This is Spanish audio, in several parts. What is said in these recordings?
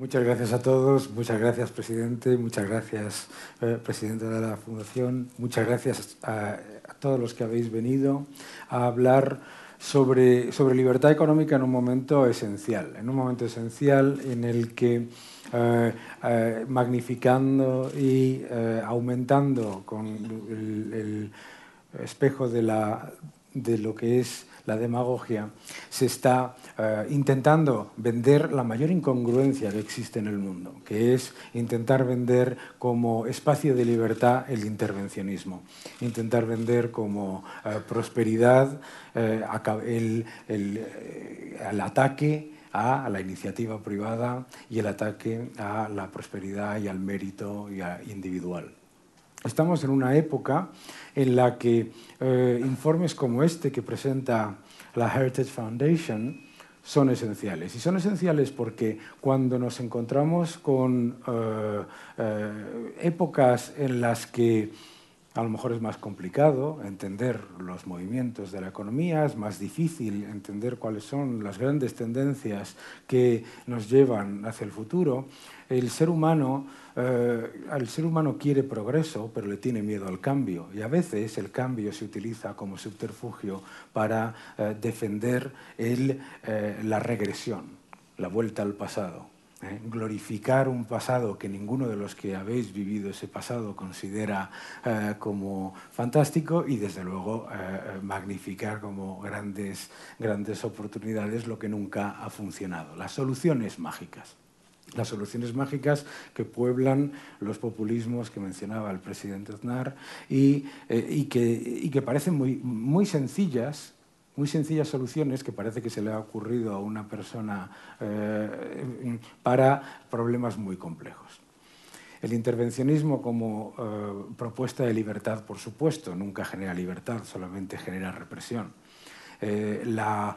Muchas gracias a todos, muchas gracias presidente, muchas gracias eh, presidente de la Fundación, muchas gracias a, todos los que habéis venido a hablar sobre, sobre libertad económica en un momento esencial, en un momento esencial en el que eh, eh, magnificando y aumentando con el, el espejo de, la, de lo que es la demagogia, se está eh, intentando vender la mayor incongruencia que existe en el mundo, que es intentar vender como espacio de libertad el intervencionismo, intentar vender como eh, prosperidad eh, el, el, el ataque a la iniciativa privada y el ataque a la prosperidad y al mérito individual. Estamos en una época en la que eh, informes como este que presenta la Heritage Foundation son esenciales. Y son esenciales porque cuando nos encontramos con eh, eh, épocas en las que a lo mejor es más complicado entender los movimientos de la economía, es más difícil entender cuáles son las grandes tendencias que nos llevan hacia el futuro, el ser humano, eh, el ser humano quiere progreso, pero le tiene miedo al cambio. Y a veces el cambio se utiliza como subterfugio para eh, defender eh, la regresión, la vuelta al pasado. ¿Eh? glorificar un pasado que ninguno de los que habéis vivido ese pasado considera eh, como fantástico y desde luego eh, magnificar como grandes, grandes oportunidades lo que nunca ha funcionado. Las soluciones mágicas las soluciones mágicas que pueblan los populismos que mencionaba el presidente Aznar y, que, y que, parecen muy, muy sencillas, muy sencillas soluciones que parece que se le ha ocurrido a una persona eh, para problemas muy complejos. El intervencionismo como eh, propuesta de libertad, por supuesto, nunca genera libertad, solamente genera represión. Eh, la,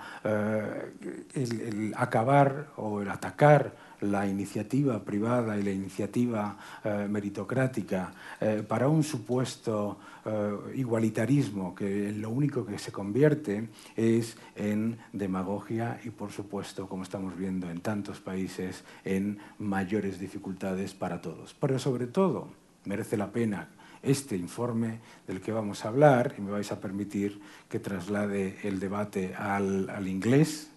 el acabar o el atacar la iniciativa privada y la iniciativa eh, meritocrática eh, para un supuesto eh, igualitarismo que lo único que se convierte es en demagogia y, por supuesto, como estamos viendo en tantos países, en mayores dificultades para todos. Pero sobre todo, merece la pena este informe del que vamos a hablar, y me vais a permitir que traslade el debate al, al inglés,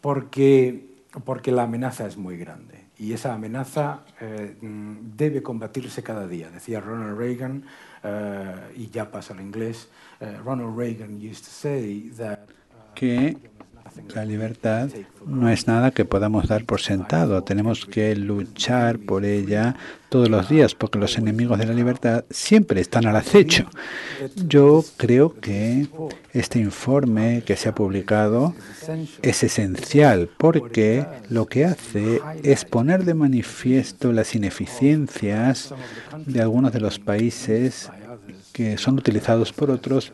porque porque la amenaza es muy grande y esa amenaza eh, debe combatirse cada día. Decía Ronald Reagan, eh, y ya pasa al inglés, eh, Ronald Reagan used to say that, que la libertad no es nada que podamos dar por sentado. Tenemos que luchar por ella todos los días porque los enemigos de la libertad siempre están al acecho. Yo creo que este informe que se ha publicado es esencial porque lo que hace es poner de manifiesto las ineficiencias de algunos de los países que son utilizados por otros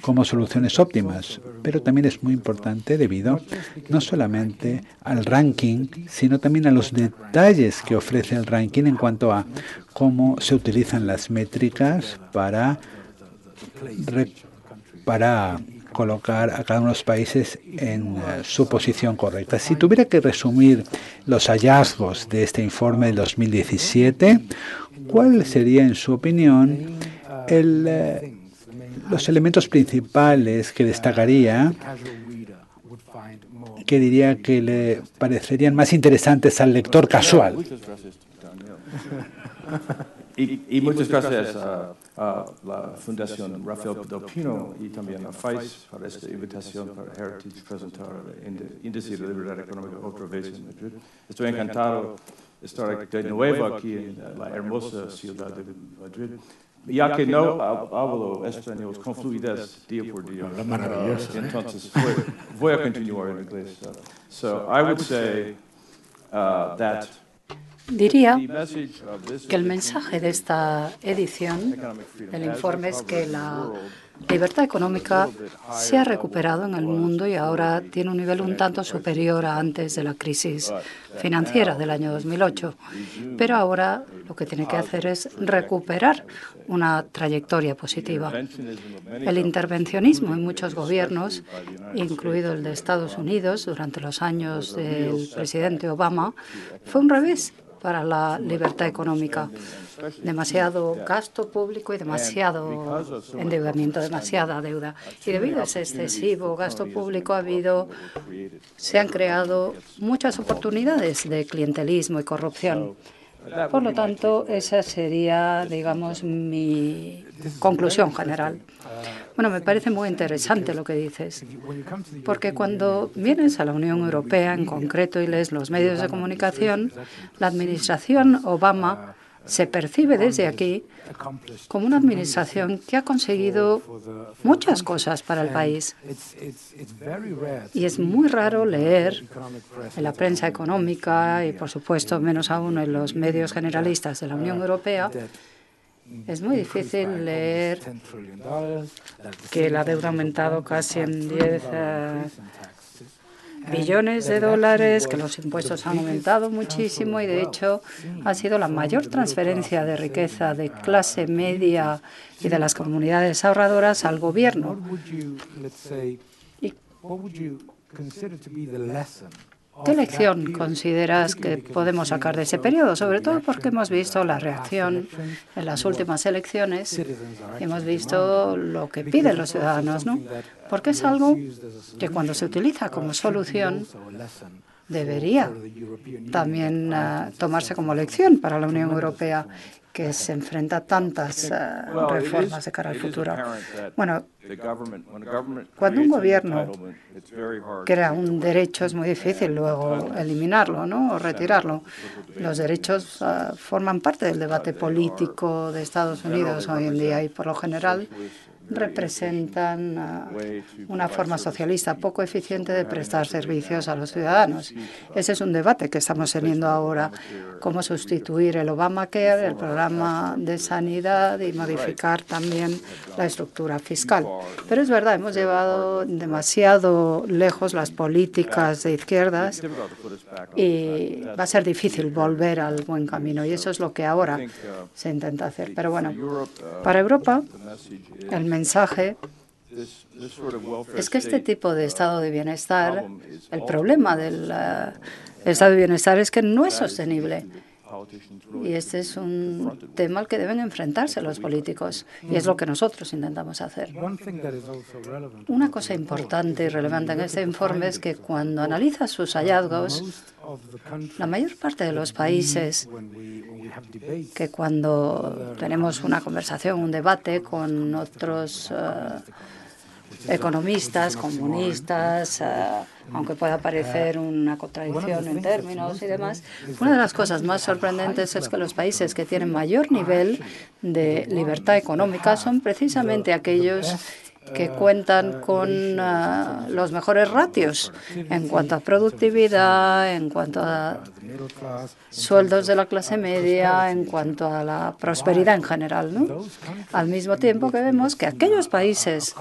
como soluciones óptimas, pero también es muy importante debido no solamente al ranking, sino también a los detalles que ofrece el ranking en cuanto a cómo se utilizan las métricas para, para colocar a cada uno de los países en uh, su posición correcta. Si tuviera que resumir los hallazgos de este informe del 2017, ¿cuál sería, en su opinión, el uh, los elementos principales que destacaría, que diría que le parecerían más interesantes al lector casual. Y, y muchas gracias a, a, la Fundación Rafael Pino y también a FAIS por esta invitación para Heritage presentar el índice de libertad económica otra vez en Madrid. Estoy encantado de estar de nuevo aquí en la hermosa ciudad de Madrid ya que no hablo español con fluidez día por día. Maravilloso. Entonces, voy, voy a continuar en inglés. So, I would say uh, that Diría que el mensaje de esta edición del informe es que la libertad económica se ha recuperado en el mundo y ahora tiene un nivel un tanto superior a antes de la crisis financiera del año 2008. Pero ahora lo que tiene que hacer es recuperar una trayectoria positiva. El intervencionismo en muchos gobiernos, incluido el de Estados Unidos durante los años del presidente Obama, fue un revés para la libertad económica. Demasiado gasto público y demasiado endeudamiento, demasiada deuda. Y debido a ese excesivo gasto público ha habido, se han creado muchas oportunidades de clientelismo y corrupción. Por lo tanto, esa sería, digamos, mi conclusión general. Bueno, me parece muy interesante lo que dices, porque cuando vienes a la Unión Europea en concreto y lees los medios de comunicación, la administración Obama se percibe desde aquí como una administración que ha conseguido muchas cosas para el país. Y es muy raro leer en la prensa económica y, por supuesto, menos aún en los medios generalistas de la Unión Europea, es muy difícil leer que la deuda ha aumentado casi en 10 eh, billones de dólares, que los impuestos han aumentado muchísimo y, de hecho, ha sido la mayor transferencia de riqueza de clase media y de las comunidades ahorradoras al gobierno. ¿Qué lección consideras que podemos sacar de ese periodo? Sobre todo porque hemos visto la reacción en las últimas elecciones, hemos visto lo que piden los ciudadanos, ¿no? Porque es algo que cuando se utiliza como solución debería también uh, tomarse como lección para la Unión Europea que se enfrenta a tantas uh, reformas de cara al futuro. Bueno, cuando un gobierno crea un derecho es muy difícil luego eliminarlo ¿no? o retirarlo. Los derechos uh, forman parte del debate político de Estados Unidos hoy en día y por lo general representan uh, una forma socialista poco eficiente de prestar servicios a los ciudadanos. Ese es un debate que estamos teniendo ahora, cómo sustituir el Obamacare, el programa de sanidad y modificar también la estructura fiscal. Pero es verdad, hemos llevado demasiado lejos las políticas de izquierdas y va a ser difícil volver al buen camino y eso es lo que ahora se intenta hacer. Pero bueno, para Europa el mensaje es que este tipo de estado de bienestar, el problema del eh, estado de bienestar es que no es sostenible. Y este es un tema al que deben enfrentarse los políticos y es lo que nosotros intentamos hacer. Una cosa importante y relevante en este informe es que cuando analiza sus hallazgos, la mayor parte de los países que cuando tenemos una conversación, un debate con otros eh, economistas, comunistas, eh, aunque pueda parecer una contradicción en términos y demás, una de las cosas más sorprendentes es que los países que tienen mayor nivel de libertad económica son precisamente aquellos que cuentan con ah, los mejores ratios en cuanto a productividad, en cuanto a sueldos de la clase media, en cuanto a la prosperidad en general. ¿no? Al mismo tiempo que vemos que aquellos países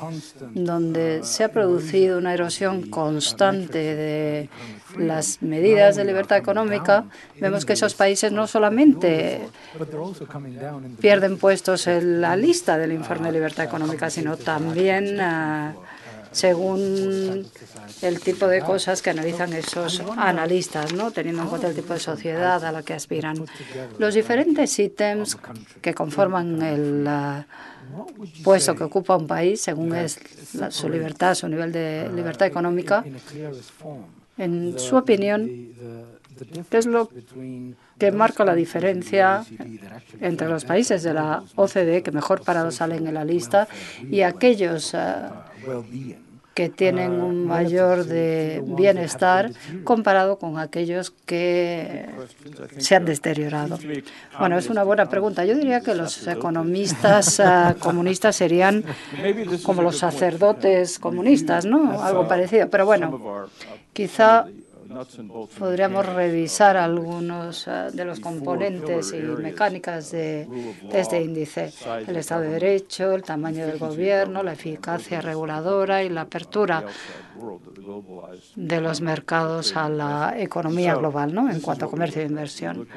donde se ha producido una erosión constante de las medidas de libertad económica, vemos que esos países no solamente pierden puestos en la lista del informe de libertad económica, sino también ah, según el tipo de cosas que analizan esos analistas, ¿no? teniendo en cuenta el tipo de sociedad a la que aspiran. Los diferentes ítems que conforman el ah, puesto que ocupa un país, según es su libertad, su nivel de libertad económica, en su opinión, ¿qué es lo que marca la diferencia entre los países de la OCDE que mejor parados salen en la lista y aquellos eh, que tienen un mayor de bienestar comparado con aquellos que se han deteriorado? Bueno, es una buena pregunta. Yo diría que los economistas eh, comunistas serían como los sacerdotes comunistas, ¿no? Algo parecido. Pero bueno, Quizá podríamos revisar algunos eh, de los componentes y mecánicas de, este índice. El Estado de Derecho, el tamaño del gobierno, la eficacia reguladora y la apertura de los mercados a la economía global ¿no? en cuanto a comercio e inversión.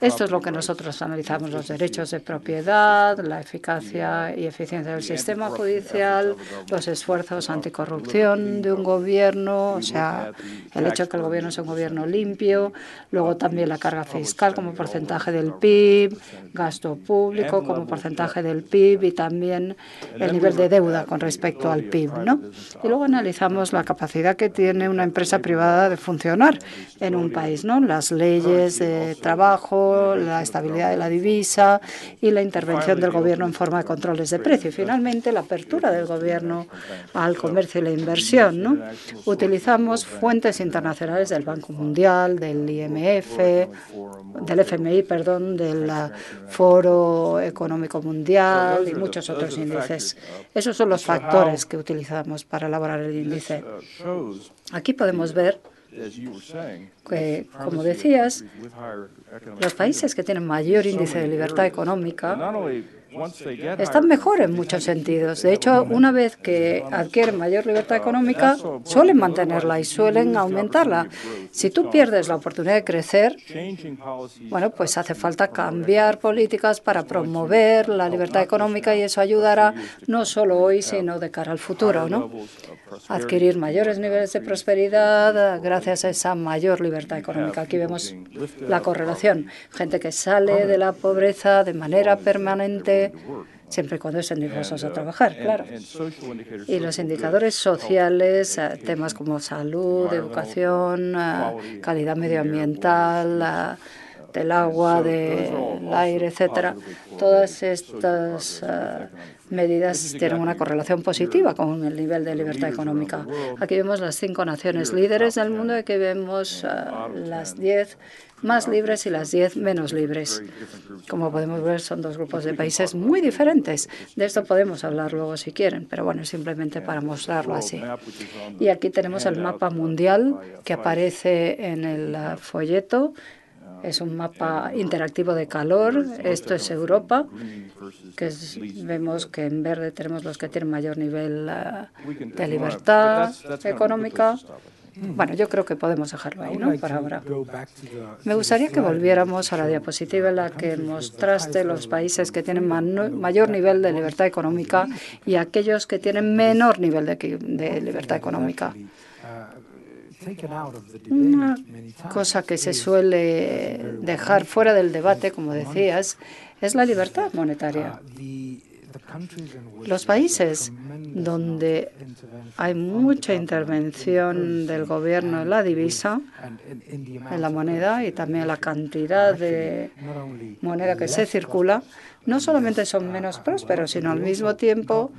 Esto es lo que nosotros analizamos, los derechos de propiedad, la eficacia y eficiencia del sistema judicial, los esfuerzos anticorrupción de un gobierno, o sea, el hecho de que el gobierno sea un gobierno limpio, luego también la carga fiscal como porcentaje del PIB, gasto público como porcentaje del PIB y también el nivel de deuda con respecto al PIB. ¿no? Y luego analizamos la capacidad que tiene una empresa privada de funcionar en un país, ¿no? las leyes de trabajo, la estabilidad de la divisa y la intervención del Gobierno en forma de controles de precio. Y finalmente, la apertura del Gobierno al comercio y la inversión. ¿no? Utilizamos fuentes internacionales del Banco Mundial, del IMF, del FMI, perdón, del Foro Económico Mundial y muchos otros índices. Esos son los factores que utilizamos para elaborar el índice. Aquí podemos ver que, como decías, los países que tienen mayor índice de libertad económica están mejor en muchos sentidos. De hecho, una vez que adquieren mayor libertad económica, suelen mantenerla y suelen aumentarla. Si tú pierdes la oportunidad de crecer, bueno, pues hace falta cambiar políticas para promover la libertad económica y eso ayudará no solo hoy, sino de cara al futuro, ¿no? Adquirir mayores niveles de prosperidad gracias a esa mayor libertad económica. Aquí vemos la correlación. Gente que sale de la pobreza de manera permanente siempre y cuando estén dispuestos a trabajar, claro. Y los indicadores sociales, eh, temas como salud, educación, eh, calidad medioambiental, eh, del agua, del aire, etcétera, todas estas medidas tienen una correlación positiva con el nivel de libertad económica. Aquí vemos las cinco naciones líderes del mundo y aquí vemos las diez más libres y las 10 menos libres. Como podemos ver, son dos grupos de países muy diferentes. De esto podemos hablar luego si quieren, pero bueno, simplemente para mostrarlo así. Y aquí tenemos el mapa mundial que aparece en el folleto. Es un mapa interactivo de calor. Esto es Europa, que vemos que en verde tenemos los que tienen mayor nivel eh, de libertad económica. Bueno, yo creo que podemos dejarlo ahí, ¿no? Para ahora. Me gustaría que volviéramos a la diapositiva en la que mostraste los países que tienen mayor nivel de libertad económica y aquellos que tienen menor nivel de, libertad económica. Una cosa que se suele dejar fuera del debate, como decías, es la libertad monetaria. Los países donde hay mucha intervención del gobierno en la divisa, en la moneda y también la cantidad de moneda que se circula, no solamente son menos prósperos, sino al mismo tiempo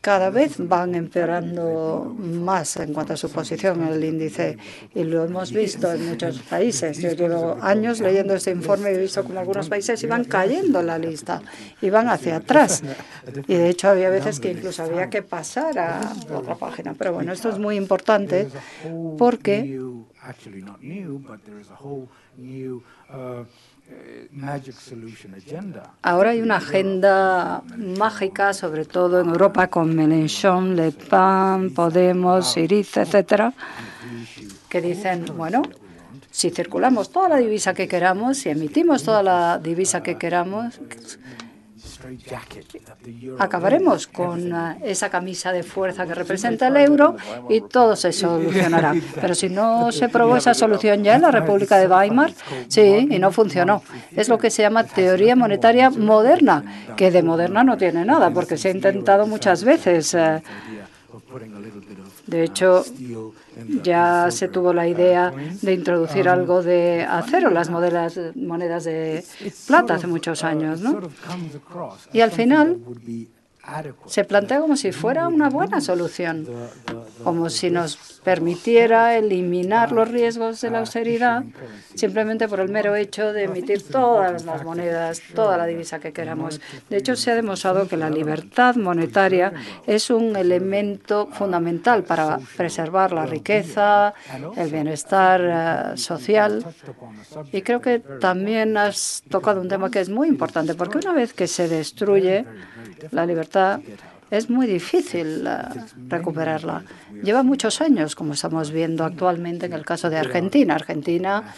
cada vez van empeorando más en cuanto a su posición en el índice. Y lo hemos visto en muchos países. Yo llevo años leyendo este informe y he visto como algunos países iban cayendo en la lista, iban hacia atrás. Y de hecho había veces que incluso había que pasar a otra página. Pero bueno, esto es muy importante porque Ahora hay una agenda mágica, sobre todo en Europa, con Mélenchon, Le Pen, Podemos, Syriza, etcétera, que dicen, bueno, si circulamos toda la divisa que queramos, si emitimos toda la divisa que queramos, acabaremos con eh, esa camisa de fuerza que representa el euro y todo se solucionará. Pero si no se probó esa solución ya en la República de Weimar, sí, y no funcionó. Es lo que se llama teoría monetaria moderna, que de moderna no tiene nada, porque se ha intentado muchas veces. De hecho, ya se tuvo la idea de introducir algo de acero, las modelas, monedas de plata hace muchos años, ¿no? Y al final se plantea como si fuera una buena solución, como si nos permitiera eliminar los riesgos de la austeridad simplemente por el mero hecho de emitir todas las monedas, toda la divisa que queramos. De hecho, se ha demostrado que la libertad monetaria es un elemento fundamental para preservar la riqueza, el bienestar eh, social. Y creo que también has tocado un tema que es muy importante, porque una vez que se destruye la libertad, es muy difícil eh, recuperarla. Lleva muchos años, como estamos viendo actualmente en el caso de Argentina. Argentina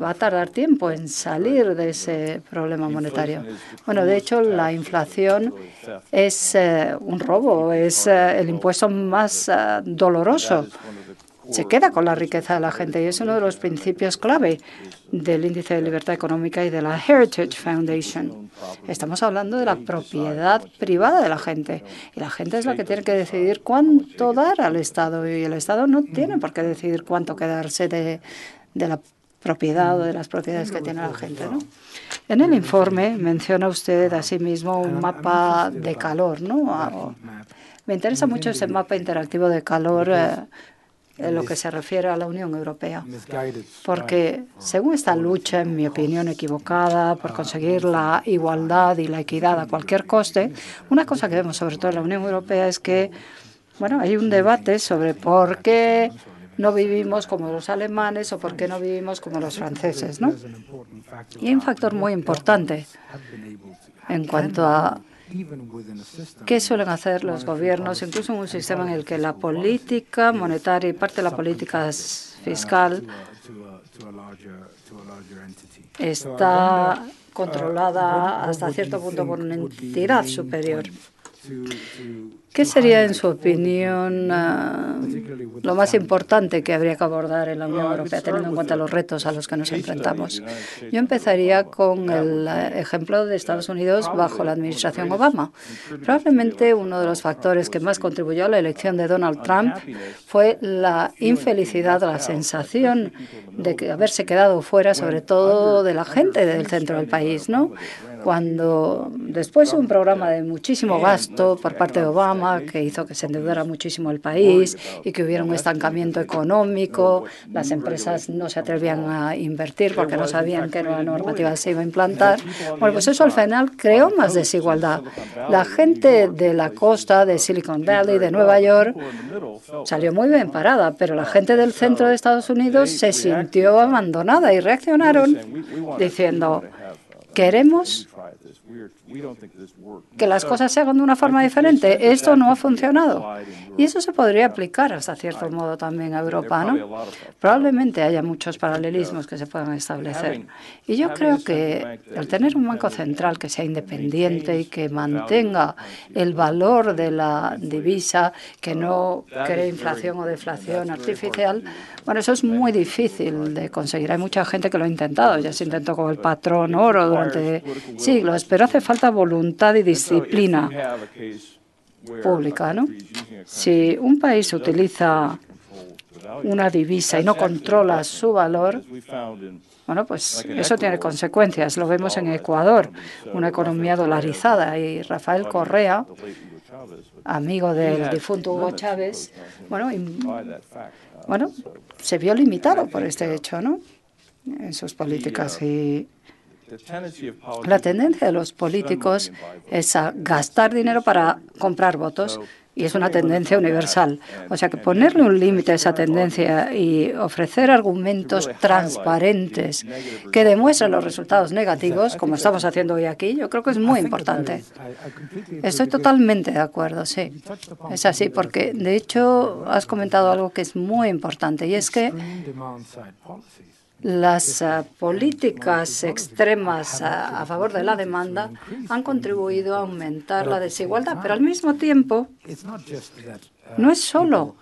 va a tardar tiempo en salir de ese problema monetario. Bueno, de hecho, la inflación es eh, un robo, es eh, el impuesto más doloroso se queda con la riqueza de la gente y es uno de los principios clave del índice de libertad económica y de la Heritage Foundation. Estamos hablando de la propiedad privada de la gente y la gente es la que tiene que decidir cuánto dar al Estado y el Estado no tiene por qué decidir cuánto quedarse de, la propiedad o de las propiedades que tiene la gente. ¿no? En el informe menciona usted asimismo un mapa de calor. ¿no? Me interesa mucho ese mapa interactivo de calor. Eh, en lo que se refiere a la Unión Europea. Porque según esta lucha, en mi opinión equivocada, por conseguir la igualdad y la equidad a cualquier coste, una cosa que vemos sobre todo en la Unión Europea es que bueno, hay un debate sobre por qué no vivimos como los alemanes o por qué no vivimos como los franceses. ¿no? Y hay un factor muy importante en cuanto a ¿Qué suelen hacer los gobiernos, incluso en un sistema en el que la política monetaria y parte de la política fiscal está controlada hasta cierto punto por una entidad superior? ¿Qué sería, en su opinión, ah, lo más importante que habría que abordar en la Unión Europea, teniendo en cuenta los retos a los que nos enfrentamos? Yo empezaría con el eh, ejemplo de Estados Unidos bajo la administración Obama. Probablemente uno de los factores que más contribuyó a la elección de Donald Trump fue la infelicidad, la sensación de haberse quedado fuera, sobre todo de la gente del centro del país, ¿no? Cuando después de un programa de muchísimo gasto por parte de Obama, que hizo que se endeudara muchísimo el país y que hubiera un estancamiento económico. Las empresas no se atrevían a invertir porque no sabían qué nueva normativa se iba a implantar. Bueno, pues eso al final creó más desigualdad. La gente de la costa de Silicon Valley, de Nueva York, salió muy bien parada, pero la gente del centro de Estados Unidos se sintió abandonada y reaccionaron diciendo, queremos que las cosas se hagan de una forma diferente. Esto no ha funcionado. Y eso se podría aplicar hasta cierto modo también a Europa, ¿no? Probablemente haya muchos paralelismos que se puedan establecer. Y yo creo que el tener un banco central que sea independiente y que mantenga el valor de la divisa, que no cree inflación o deflación artificial, bueno, eso es muy difícil de conseguir. Hay mucha gente que lo ha intentado. Ya se intentó con el patrón oro durante siglos, pero hace falta voluntad y disciplina pública. ¿no? Si un país utiliza una divisa y no controla su valor, bueno, pues eso tiene consecuencias. Lo vemos en Ecuador, una economía dolarizada. Y Rafael Correa, amigo del difunto Hugo Chávez, bueno, bueno, se vio limitado por este hecho, ¿no? En sus políticas y la tendencia de los políticos es a gastar dinero para comprar votos y es una tendencia universal. O sea que ponerle un límite a esa tendencia y ofrecer argumentos transparentes que demuestren los resultados negativos, como estamos haciendo hoy aquí, yo creo que es muy importante. Estoy totalmente de acuerdo, sí. Es así, porque de hecho has comentado algo que es muy importante y es que las uh, políticas extremas a, favor de la demanda han contribuido a aumentar la desigualdad, pero al mismo tiempo no es solo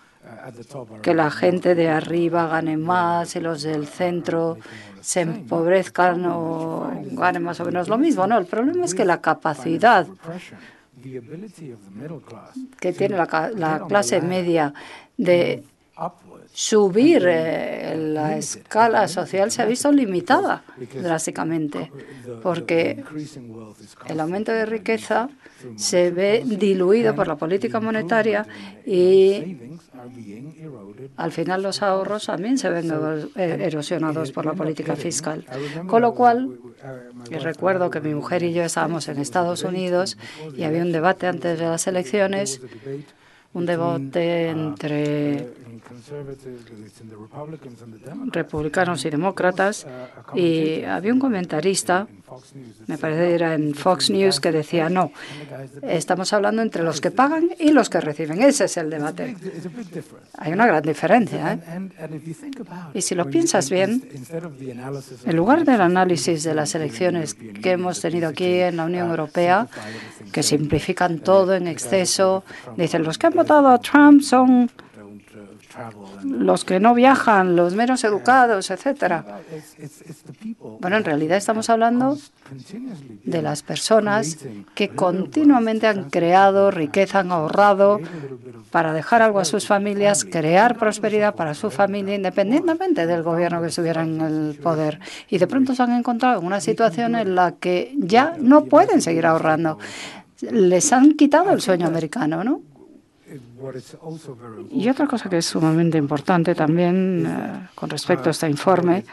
que la gente de arriba gane más y los del centro se empobrezcan o ganen más o menos lo mismo. No, el problema es que la capacidad que tiene la clase media de subir eh, la escala social se ha visto limitada drásticamente, porque el aumento de riqueza se ve diluido por la política monetaria y al final los ahorros también se ven eh, erosionados por la política fiscal. Con lo cual, recuerdo que mi mujer y yo estábamos en Estados Unidos y había un debate antes de las elecciones un debate entre republicanos y demócratas y había un comentarista, me parece que era en Fox News, que decía, no, estamos hablando entre los que pagan y los que reciben. Ese es el debate. Hay una gran diferencia. ¿eh? Y si lo piensas bien, en lugar del análisis de las elecciones que hemos tenido aquí en la Unión Europea, que simplifican todo en exceso, dicen los que han votado a Trump son los que no viajan, los menos educados, etcétera. Bueno, en realidad estamos hablando de las personas que continuamente han creado riqueza, han ahorrado para dejar algo a sus familias, crear prosperidad para su familia, independientemente del gobierno que estuviera en el poder. Y de pronto se han encontrado en una situación en la que ya no pueden seguir ahorrando. Les han quitado el sueño americano, ¿no? Y otra cosa que es sumamente importante también eh, con respecto a este informe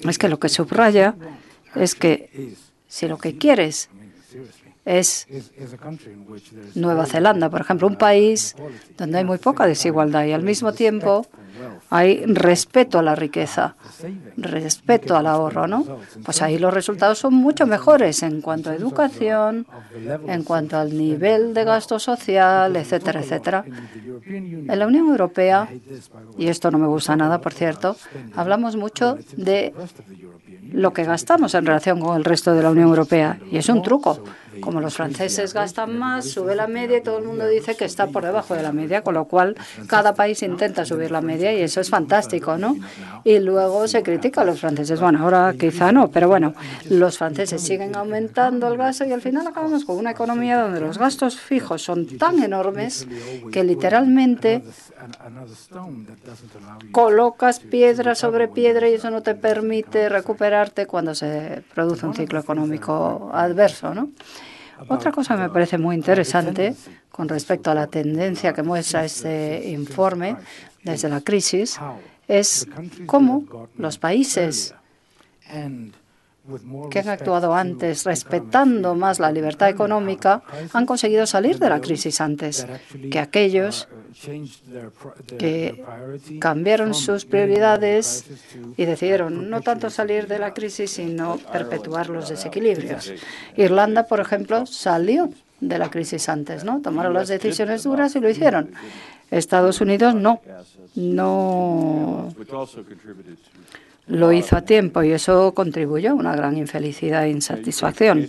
es que lo que subraya es que si lo que quieres es Nueva Zelanda, por ejemplo, un país donde hay muy poca desigualdad y al mismo tiempo hay respeto a la riqueza, respeto al ahorro, ¿no? Pues ahí los resultados son mucho mejores en cuanto a educación, en cuanto al nivel de gasto social, etcétera, etcétera. En la Unión Europea, y esto no me gusta nada, por cierto, hablamos mucho de lo que gastamos en relación con el resto de la Unión Europea. Y es un truco. Como los franceses gastan más, sube la media y todo el mundo dice que está por debajo de la media, con lo cual cada país intenta subir la media y eso es fantástico, ¿no? Y luego se critica a los franceses. Bueno, ahora quizá no, pero bueno, los franceses siguen aumentando el gasto y al final acabamos con una economía donde los gastos fijos son tan enormes que literalmente colocas piedra sobre piedra y eso no te permite recuperarte cuando se produce un ciclo económico adverso, ¿no? Otra cosa que me parece muy interesante con respecto a la tendencia que muestra este informe desde la crisis es cómo los países que han actuado antes respetando más la libertad económica han conseguido salir de la crisis antes que aquellos que cambiaron sus prioridades y decidieron no tanto salir de la crisis, sino perpetuar los desequilibrios. Irlanda, por ejemplo, salió de la crisis antes, ¿no? Tomaron las decisiones duras y lo hicieron. Estados Unidos no, no lo hizo a tiempo y eso contribuyó a una gran infelicidad e insatisfacción.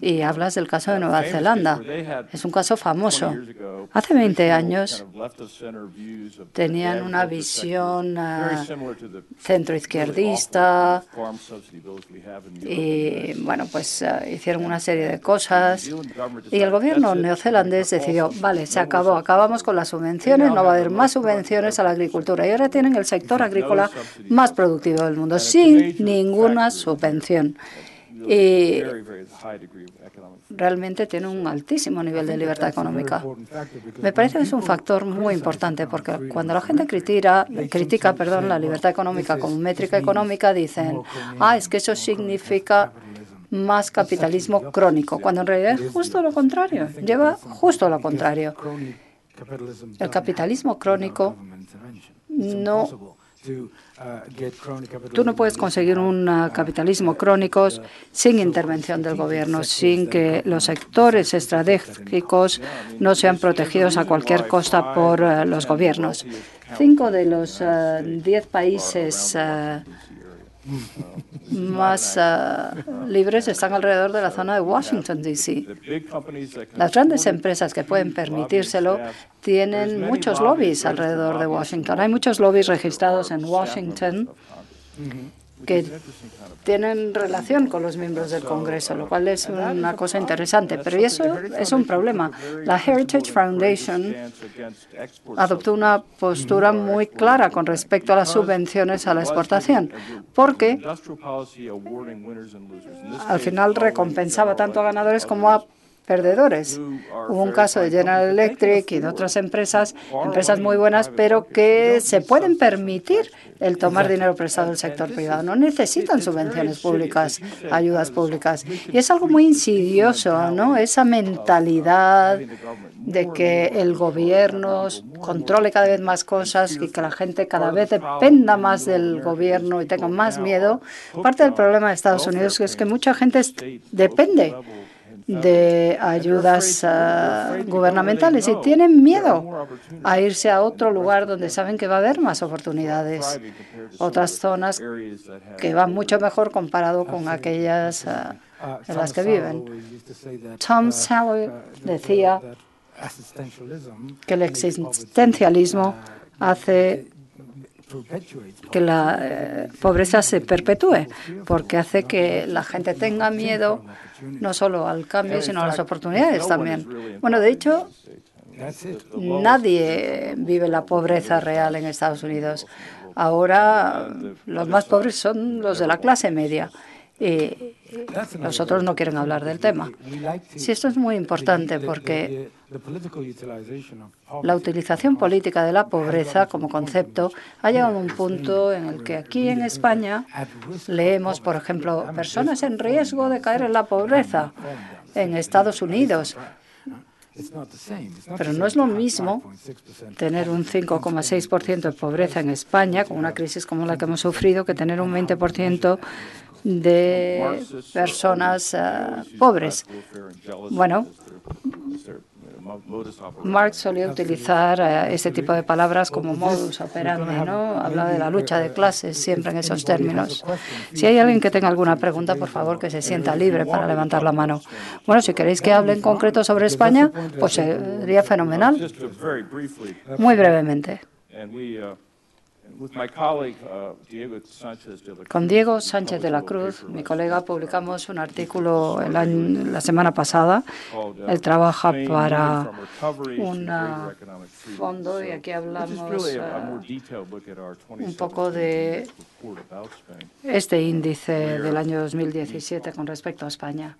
Y hablas del caso de Nueva Zelanda. Es un caso famoso. Hace 20 años tenían una visión uh, centroizquierdista y, bueno, pues uh, hicieron una serie de cosas y el gobierno neozelandés decidió, vale, se acabó, acabamos con las subvenciones, no va a haber más subvenciones a la agricultura y ahora tienen el sector agrícola más productivo del mundo sin ninguna subvención. Y realmente tiene un altísimo nivel de libertad económica. Me parece que es un factor muy importante porque cuando la gente critica, critica perdón, la libertad económica como métrica económica, dicen, ah, es que eso significa más capitalismo crónico, cuando en realidad es justo lo contrario, lleva justo lo contrario. El capitalismo crónico no Tú no puedes conseguir un ah, capitalismo crónico sin intervención del gobierno, sin que los sectores estratégicos no sean protegidos a cualquier costa por los gobiernos. Cinco de los diez países más uh, libres están alrededor de la zona de Washington, D.C. Las grandes empresas que pueden permitírselo tienen muchos lobbies alrededor de Washington. Hay muchos lobbies registrados en Washington que tienen relación con los miembros del Congreso, lo cual es una cosa interesante. Pero eso es un problema. La Heritage Foundation adoptó una postura muy clara con respecto a las subvenciones a la exportación, porque al final recompensaba tanto a ganadores como a perdedores. Hubo un caso de General Electric y de otras empresas, empresas muy buenas, pero que se pueden permitir el tomar dinero prestado del sector privado. No necesitan subvenciones públicas, ayudas públicas. Y es algo muy insidioso, ¿no? Esa mentalidad de que el gobierno controle cada vez más cosas y que la gente cada vez dependa más del gobierno y tenga más miedo. Parte del problema de Estados Unidos es que mucha gente depende de ayudas ah, gubernamentales y tienen miedo a irse a otro lugar donde saben que va a haber más oportunidades, otras zonas que van mucho mejor comparado con aquellas ah, en las que viven. Tom Sowell decía que el existencialismo hace que la eh, pobreza se perpetúe, porque hace que la gente tenga miedo no solo al cambio, sino a las oportunidades también. Bueno, de hecho, nadie vive la pobreza real en Estados Unidos. Ahora los más pobres son los de la clase media y los otros no quieren hablar del tema. Sí, esto es muy importante porque la utilización política de la pobreza como concepto ha llegado a un punto en el que aquí en España leemos, por ejemplo, personas en riesgo de caer en la pobreza en Estados Unidos. Pero no es lo mismo tener un 5,6% de pobreza en España, con una crisis como la que hemos sufrido, que tener un 20% de personas uh, pobres. Bueno, Marx solía utilizar uh, ese tipo de palabras como modus operandi, ¿no? Habla de la lucha de clases siempre en esos términos. Si hay alguien que tenga alguna pregunta, por favor, que se sienta libre para levantar la mano. Bueno, si queréis que hable en concreto sobre España, pues sería fenomenal. Muy brevemente. Uh, Con Diego Sánchez de la Cruz, mi colega, publicamos un artículo la semana pasada. Uh, Él trabaja para un fondo y aquí hablamos uh, un poco de este índice del año 2017 con respecto a España.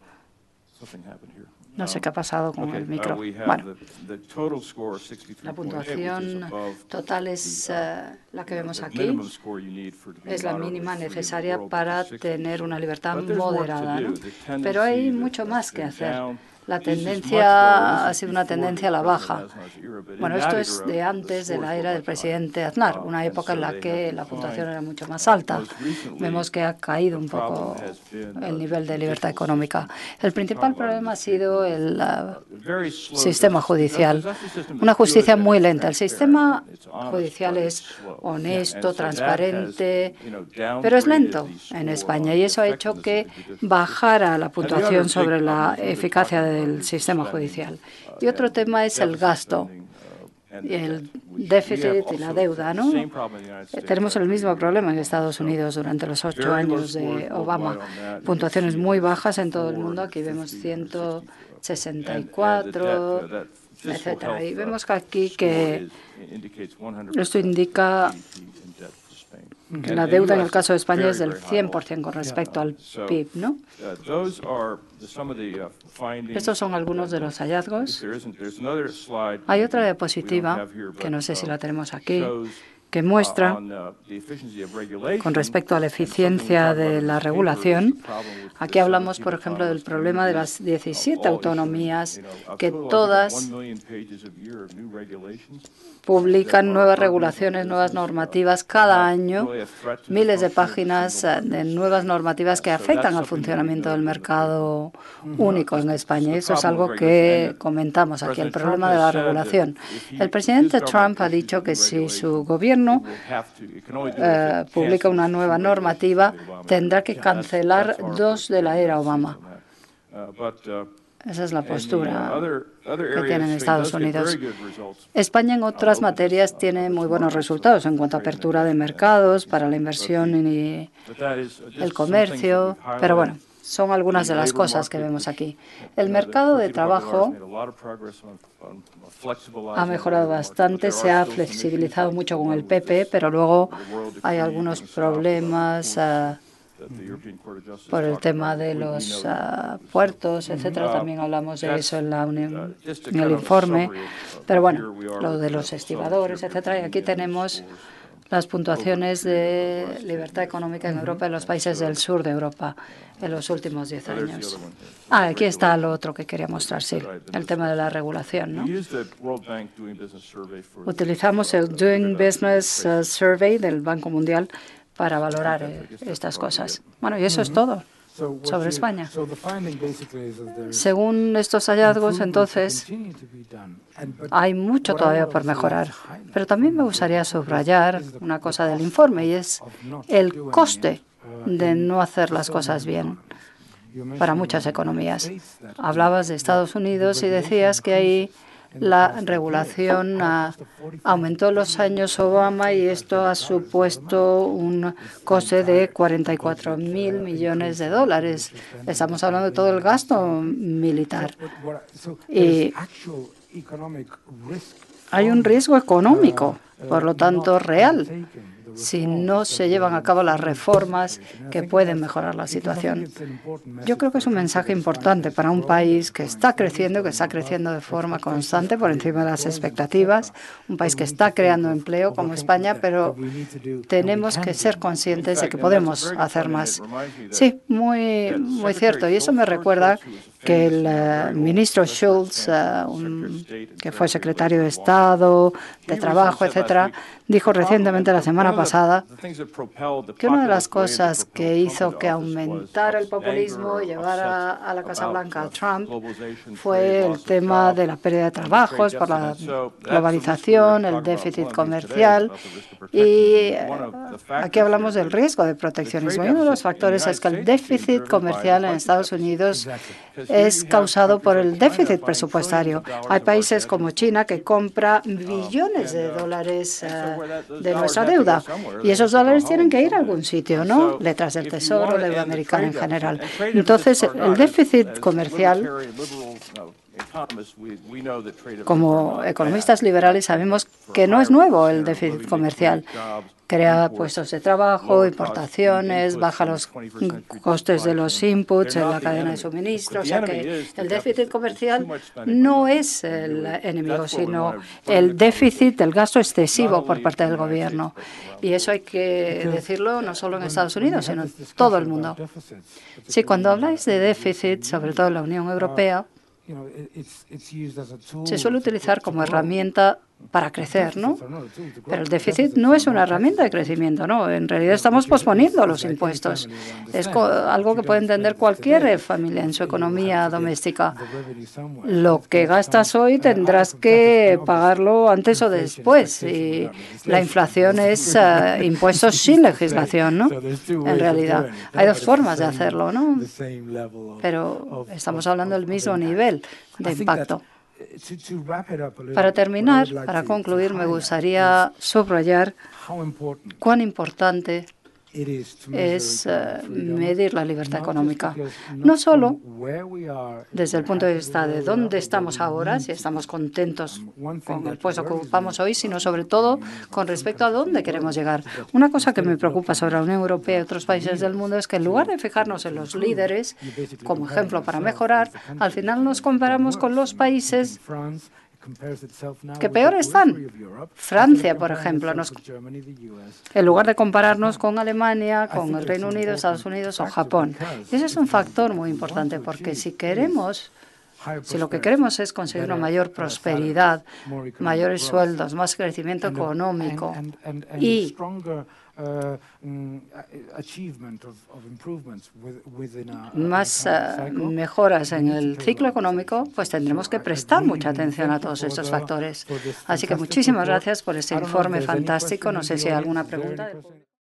No sé qué ha pasado con el micro. Uh, bueno, la puntuación total es eh, la que vemos aquí. Es la mínima necesaria para tener una libertad moderada. Pero hay mucho más que hacer. La tendencia ha sido una tendencia a la baja. Bueno, esto es de antes de la era del presidente Aznar, una época en la que la puntuación era mucho más alta. Vemos que ha caído un poco el nivel de libertad económica. El principal problema ha sido el sistema judicial. Una justicia muy lenta. El sistema judicial es honesto, transparente, pero es lento en España y eso ha hecho que bajara la puntuación sobre la eficacia de del sistema judicial. Y otro tema es el gasto el déficit y la deuda, ¿no? Tenemos el mismo problema en Estados Unidos durante los ocho años de Obama. Puntuaciones muy bajas en todo el mundo. Aquí vemos 164, etcétera. Y vemos que aquí que esto indica la deuda en el caso de España es del 100% con respecto al PIB, ¿no? Uh, Estos son algunos de los hallazgos. Hay otra diapositiva, que no sé si la tenemos aquí, que muestra, uh, con respecto a la eficiencia de la regulación, aquí hablamos, por ejemplo, del problema de las 17 autonomías que todas publican nuevas regulaciones, nuevas normativas cada año, miles de páginas eh, de nuevas normativas que afectan al funcionamiento del mercado único en España. Eso es algo que comentamos aquí, el problema de la regulación. El presidente Trump ha dicho que si su gobierno eh, publica una nueva normativa, tendrá que cancelar dos de la era Obama. Esa es la postura que tienen Estados Unidos. España en otras materias tiene muy buenos resultados en cuanto a apertura de mercados para la inversión y el comercio, pero bueno, son algunas de las cosas que vemos aquí. El mercado de trabajo ha mejorado bastante, se ha flexibilizado mucho con el PP, pero luego hay algunos problemas ah, por el tema de los ah, puertos, etcétera. También hablamos de eso en, la en el informe. Pero bueno, lo de los estibadores, etcétera. Y aquí tenemos las puntuaciones de libertad económica en Europa en los países del sur de Europa en los últimos diez años. Ah, aquí está lo otro que quería mostrar, sí, el tema de la regulación. ¿no? Utilizamos el Doing Business uh, Survey del Banco Mundial para valorar eh, estas cosas. Bueno, y eso es todo sobre España. Según estos hallazgos, entonces, hay mucho todavía por mejorar. Pero también me gustaría subrayar una cosa del informe y es el coste de no hacer las cosas bien para muchas economías. Hablabas de Estados Unidos y decías que hay la regulación aumentó los años Obama y esto ha supuesto un coste de 44 mil millones de dólares. Estamos hablando de todo el gasto militar. Y hay un riesgo económico, por lo tanto, real si no se llevan a cabo las reformas que pueden mejorar la situación. Yo creo que es un mensaje importante para un país que está creciendo, que está creciendo de forma constante por encima de las expectativas, un país que está creando empleo como España, pero tenemos que ser conscientes de que podemos hacer más. Sí, muy, muy cierto. Y eso me recuerda que el eh, ministro Schultz, eh, que fue secretario de Estado, de Trabajo, etcétera, dijo recientemente la semana pasada que una de las cosas que hizo que aumentara el populismo y llevara a la Casa Blanca a Trump fue el tema de la pérdida de trabajos por la globalización, el déficit comercial y eh, aquí hablamos del riesgo de proteccionismo. Y uno de los factores es que el déficit comercial en Estados Unidos es causado por el déficit presupuestario. Hay países como China que compra billones de dólares eh, de nuestra deuda y esos dólares tienen que ir a algún sitio, ¿no? Letras del Tesoro, deuda americana en general. Entonces, el déficit comercial como economistas liberales sabemos que no es nuevo el déficit comercial. crea puestos de trabajo, importaciones, baja los costes de los inputs en la cadena de suministro. O sea que el déficit comercial no es el enemigo, sino el déficit, el gasto excesivo por parte del gobierno. Y eso hay que decirlo no solo en Estados Unidos, sino en todo el mundo. Sí, cuando habláis de déficit, sobre todo en la Unión Europea, se suele utilizar como herramienta para crecer, ¿no? Pero el déficit no es una herramienta de crecimiento, ¿no? En realidad estamos posponiendo los impuestos. Es algo que puede entender cualquier familia en su economía doméstica. Lo que gastas hoy tendrás que pagarlo antes o después. Y la inflación es eh, impuestos sin legislación, ¿no? En realidad. Hay dos formas de hacerlo, ¿no? Pero estamos hablando del mismo nivel de impacto. Para terminar, para concluir, me gustaría subrayar cuán importante es eh, medir la libertad económica. No solo desde el punto de vista de dónde estamos ahora, si estamos contentos con el puesto que ocupamos hoy, sino sobre todo con respecto a dónde queremos llegar. Una cosa que me preocupa sobre la Unión Europea y otros países del mundo es que en lugar de fijarnos en los líderes como ejemplo para mejorar, al final nos comparamos con los países que peor están. Francia, por ejemplo, en lugar de compararnos con Alemania, con el Reino Unido, Estados Unidos o Japón. Y ese es un factor muy importante porque si queremos si lo que queremos es conseguir una mayor prosperidad, mayores sueldos, más crecimiento económico y más uh, mejoras en el ciclo económico, pues tendremos que prestar mucha atención a todos estos factores. Así que muchísimas gracias por este informe fantástico. No sé si hay alguna pregunta.